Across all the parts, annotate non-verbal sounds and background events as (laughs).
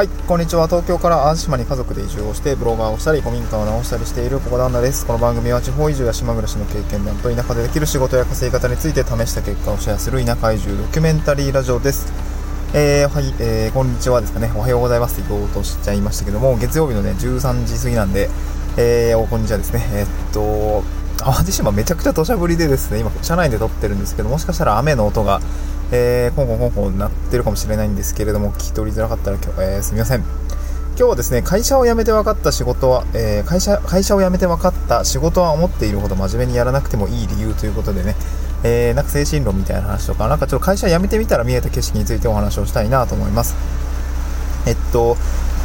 はい、こんにちは。東京から淡路島に家族で移住をして、ブロガーをしたり、古民家を直したりしているここ旦那です。この番組は地方移住や島暮らしの経験談と田舎でできる仕事や稼ぎ方について試した結果をシェアする田舎移住ドキュメンタリーラジオです。えー、はい、えー、こんにちはですかね。おはようございますって言おうとしちゃいましたけども、月曜日のね、13時過ぎなんで、えー、こんにちはですね。えー、っと、淡路島めちゃくちゃ土砂降りでですね、今、車内で撮ってるんですけど、もしかしたら雨の音が、えー、コンコンコンコン鳴ってるかもしれないんですけれども、聞き取りづらかったら今日、えー、すみません。今日はですね、会社を辞めて分かった仕事は、えー、会社、会社を辞めて分かった仕事は思っているほど真面目にやらなくてもいい理由ということでね、えー、なんか精神論みたいな話とか、なんかちょっと会社辞めてみたら見えた景色についてお話をしたいなと思います。えっと、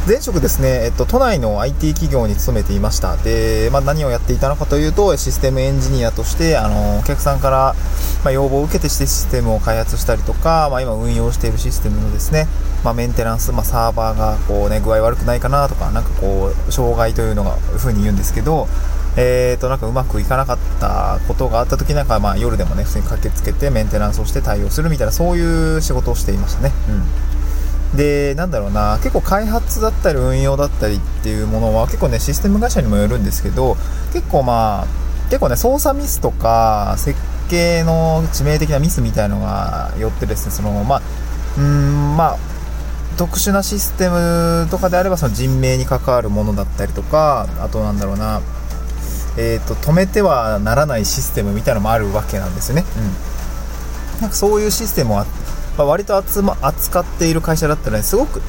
前職ですね、えっと、都内の IT 企業に勤めていました。で、まあ、何をやっていたのかというと、システムエンジニアとして、あの、お客さんから、まあ、要望を受けてシステムを開発したりとか、まあ、今運用しているシステムのですね、まあ、メンテナンス、まあ、サーバーがこうね、具合悪くないかなとか、なんかこう、障害というのが、ふうに言うんですけど、えーと、なんかうまくいかなかったことがあった時なんか、まあ、夜でもね、普通に駆けつけてメンテナンスをして対応するみたいな、そういう仕事をしていましたね。うん。で、なんだろうな、結構開発だったり運用だったりっていうものは結構ね、システム会社にもよるんですけど、結構まあ、結構ね、操作ミスとか、設計の致命的なミスみたいのがよってですね、その、まあ、うん、まあ、特殊なシステムとかであればその人命に関わるものだったりとか、あとなんだろうな、えっ、ー、と、止めてはならないシステムみたいなのもあるわけなんですよね。うん。なんかそういうシステムはまあ、割と扱っている会社だったのですごく、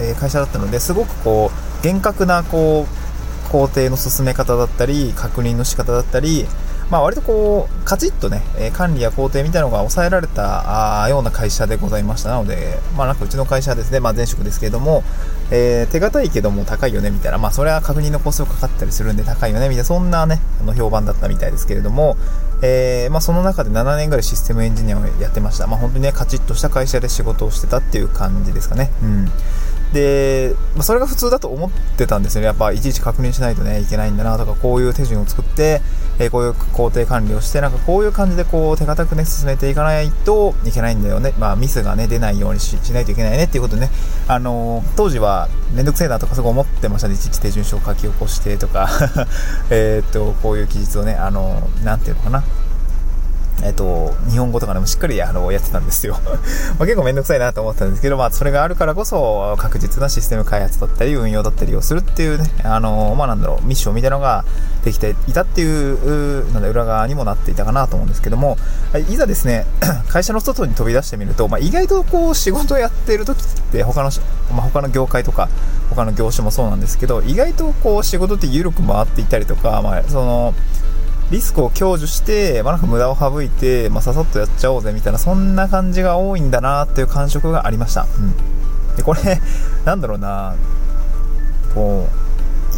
えー、会社だったのですごくこう厳格なこう工程の進め方だったり確認の仕方だったりまあ、割とこう、カチッとね、管理や工程みたいなのが抑えられたような会社でございましたので、まあ、なんかうちの会社ですね、まあ、前職ですけれども、えー、手堅いけども高いよねみたいな、まあ、それは確認のコストがかかったりするんで高いよねみたいな、そんなね、あの評判だったみたいですけれども、えー、まあ、その中で7年ぐらいシステムエンジニアをやってました。まあ、本当にね、カチッとした会社で仕事をしてたっていう感じですかね。うん。で、まあ、それが普通だと思ってたんですよね。やっぱいちいち確認しないとね、いけないんだなとか、こういう手順を作って、えー、こういう工程管理をして、なんかこういう感じでこう手堅くね、進めていかないといけないんだよね。まあミスがね、出ないようにしないといけないねっていうことでね、あのー、当時はめんどくせえなとかすごい思ってましたね。いちいち手順書を書き起こしてとか (laughs) えっと、こういう記述をね、あのー、なんていうのかな。えっと、日本語とかでもしっかりあのやってたんですよ。(laughs) ま結構めんどくさいなと思ったんですけど、まあ、それがあるからこそ、確実なシステム開発だったり、運用だったりをするっていうね、あの、まあ、なんだろう、ミッションみたいなのができていたっていう、なんだ、裏側にもなっていたかなと思うんですけども、いざですね、(clears throat) 会社の外に飛び出してみると、まあ、意外とこう、仕事をやってる時って、他の、まあ、他の業界とか、他の業種もそうなんですけど、意外とこう、仕事って緩く回っていたりとか、まあ、その、リスクを享受して、まあ、なんか無駄を省いて、まあ、ささっとやっちゃおうぜみたいな、そんな感じが多いんだなっていう感触がありました。うん。で、これ、なんだろうな、こ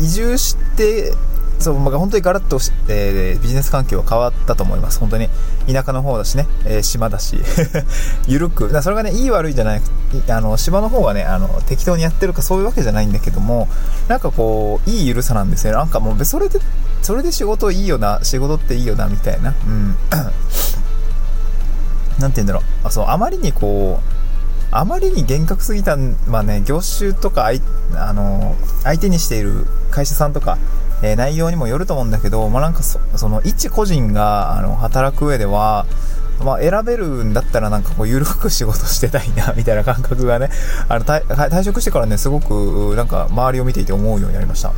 う、移住して、そう、まあ、本当にガラッと、えー、ビジネス環境は変わったと思います。本当に。田舎の方だしね、えー、島だし、(laughs) ゆるく。それがね、いい悪いじゃない、あの、島の方がね、あの、適当にやってるかそういうわけじゃないんだけども、なんかこう、いいゆるさなんですよ。なんかもう、それで、それで仕事いいよな、仕事っていいよな、みたいな。うん。(coughs) なんて言うんだろう。あ、そう、あまりにこう、あまりに厳格すぎた、まあね、業種とか、あの、相手にしている会社さんとか、えー、内容にもよると思うんだけど、まあ、なんかその一個人があの働く上では、まあ、選べるんだったらなんかこう緩く仕事してたいなみたいな感覚がね (laughs) あの退職してからねすごくなんか周りを見ていて思うようになりました、うん、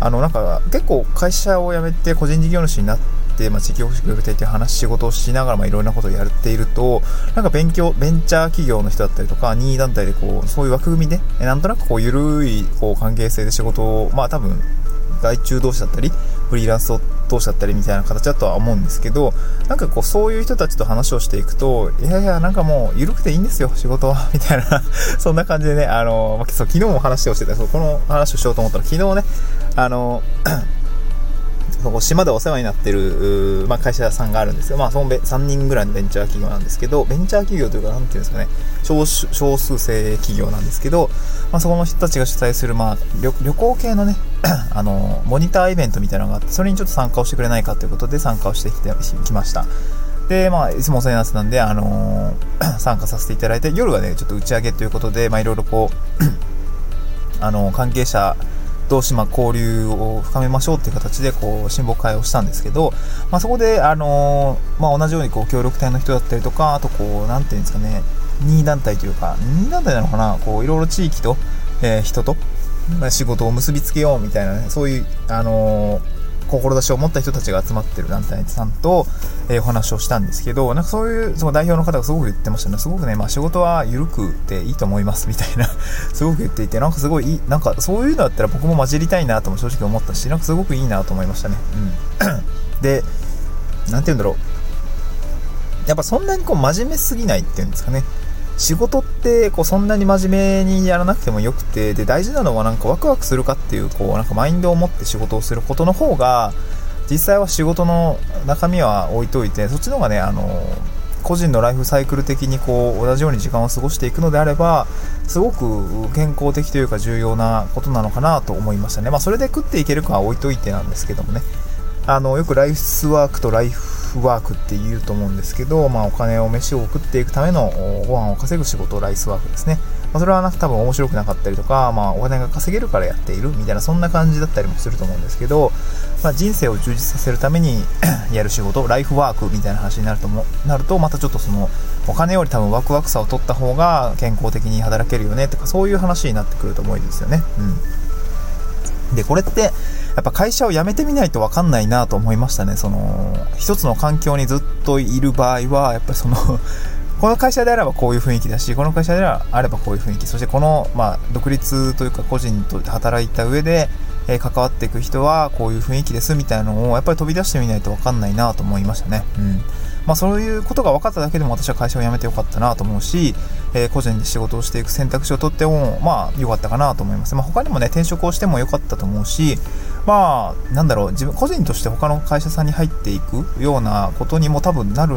あのなんか結構会社を辞めて個人事業主になってまあ、地域保守協力隊っていう話、仕事をしながら、まあ、いろんなことをやっていると、なんか勉強、ベンチャー企業の人だったりとか、任意団体でこう、そういう枠組みで、なんとなくこう、ゆるい、こう、関係性で仕事を、まあ、多分、外注同士だったり、フリーランス同士だったりみたいな形だとは思うんですけど、なんかこう、そういう人たちと話をしていくと、いやいや、なんかもう、緩くていいんですよ、仕事は、(laughs) みたいな。そんな感じでね、あの、昨日も話をしてた、そうこの話をしようと思ったら、昨日ね、あの、そこ島でお世話になってる、まあ、会社さんがあるんですよ。まあ、その3人ぐらいのベンチャー企業なんですけど、ベンチャー企業というか、なんていうんですかね、少少数生企業なんですけど、まあ、そこの人たちが主催する、まあ、旅旅行系のね、(coughs) あの、モニターイベントみたいなのがあって、それにちょっと参加をしてくれないかということで参加をしてきてきました。で、まあ、いつもお世話になってたんで、あのー、(coughs) 参加させていただいて、夜はね、ちょっと打ち上げということで、まあ、いろいろこう (coughs) あの、関係者同士、ま、交流を深めましょうっていう形で、こう、親睦会をしたんですけど、まあ、そこで、あのまあ、同じように、こう、協力隊の人だったりとか、あと、こう、何て言うんですかね、任意団体というか、任意団体なのかな、こう、いろいろ地域と、えー、人と、仕事を結びつけようみたいなね、そういう、あのー志を持った人たちが集まってる団体さんと、えー、お話をしたんですけど、なんかそういう、その代表の方がすごく言ってましたね。すごくね、まあ仕事は緩くていいと思いますみたいな (laughs) すごく言っていて、なんかすごいいい、なんかそういうのだったら僕も混じりたいなとも正直思ったし、なんかすごくいいなと思いましたね。うん。(coughs) で、なんて言うんだろう。やっぱそんなにこう真面目すぎないっていうんですかね。仕事ってこうそんなに真面目にやらなくてもよくてで大事なのはなんかワクワクするかっていうこうなんかマインドを持って仕事をすることの方が実際は仕事の中身は置いといてそっちの方がねあの個人のライフサイクル的にこう同じように時間を過ごしていくのであればすごく健康的というか重要なことなのかなと思いましたね。まあそれで食っていけるかは置いといてなんですけどもね。あのよくライフワークとライフワークって言うと思うんですけど、まあ、お金を飯を送っていくためのご飯を稼ぐ仕事ライスワークですね、まあ、それはなんか多分面白くなかったりとか、まあ、お金が稼げるからやっているみたいなそんな感じだったりもすると思うんですけど、まあ、人生を充実させるために (clears throat) やる仕事ライフワークみたいな話になるともなるとまたちょっとそのお金より多分ワクワクさを取った方が健康的に働けるよねとかそういう話になってくると思うんですよね。うん、でこれってやっぱ会社を辞めてみないと分かんないなと思いましたね。その、一つの環境にずっといる場合は、やっぱりその (laughs) この会社であればこういう雰囲気だし、この会社であればこういう雰囲気、そしてこの、まあ、独立というか個人と働いた上で、えー、関わっていく人はこういう雰囲気ですみたいなのをやっぱり飛び出してみないと分かんないなと思いましたね。うん。まあ、そういうことが分かっただけでも私は会社を辞めてよかったなと思うし、えー、個人で仕事をしていく選択肢を取っても、まあ、良かったかなと思います。まあ、他にもね、転職をしても良かったと思うし、まあ、なんだろう、自分、個人として他の会社さんに入っていくようなことにも多分なる、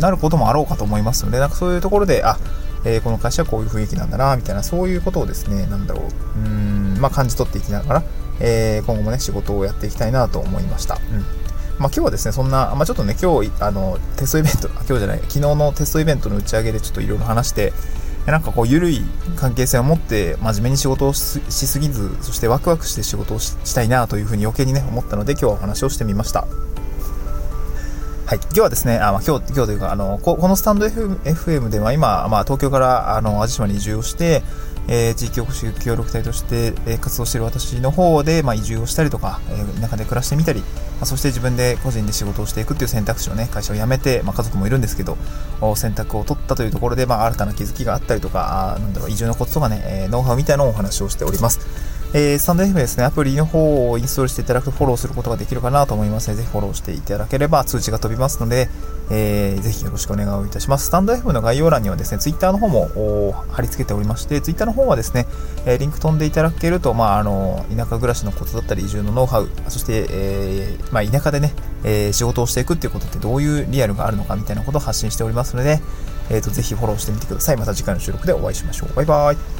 なることもあろうかと思いますので、なんかそういうところで、あ、えー、この会社はこういう雰囲気なんだな、みたいな、そういうことをですね、なんだろう、うん、まあ感じ取っていきながら、えー、今後もね、仕事をやっていきたいなと思いました。うんまあ、今日はですね、そんな、まあ、ちょっとね、今日、あの、テストイベント、今日じゃない、昨日のテストイベントの打ち上げでちょっといろいろ話して、なんかこう、緩い関係性を持って、真面目に仕事をしすぎず、そしてワクワクして仕事をしたいなというふうに余計にね、思ったので、今日はお話をしてみました。はい。今日はですね、あまあ、今日、今日というか、あの、ここのスタンド FM では今、まあ、東京から、あの、淡路島に移住をして、えー、地域おこし協力隊として、えー、活動している私の方で、まあ、移住をしたりとか、えー、田舎で暮らしてみたり、まあ、そして自分で個人で仕事をしていくっていう選択肢をね、会社を辞めて、まあ、家族もいるんですけど、選択を取ったというところで、まあ、新たな気づきがあったりとか、あなんだろう、移住のコツとかね、えー、ノウハウみたいなのをお話をしております。えー、スタンド FM ですね、アプリの方をインストールしていただくとフォローすることができるかなと思いますので、ぜひフォローしていただければ通知が飛びますので、えー、ぜひよろしくお願いいたします。スタンド FM の概要欄にはですね、ツイッターの方も貼り付けておりまして、ツイッターの方はですね、え、リンク飛んでいただけると、まあ、あの、田舎暮らしのコツだったり、移住のノウハウ、そして、えー、まあ、田舎でね、え、仕事をしていくっていうことってどういうリアルがあるのかみたいなことを発信しておりますので、えっ、ー、と、ぜひフォローしてみてください。また次回の収録でお会いしましょう。バイバイ。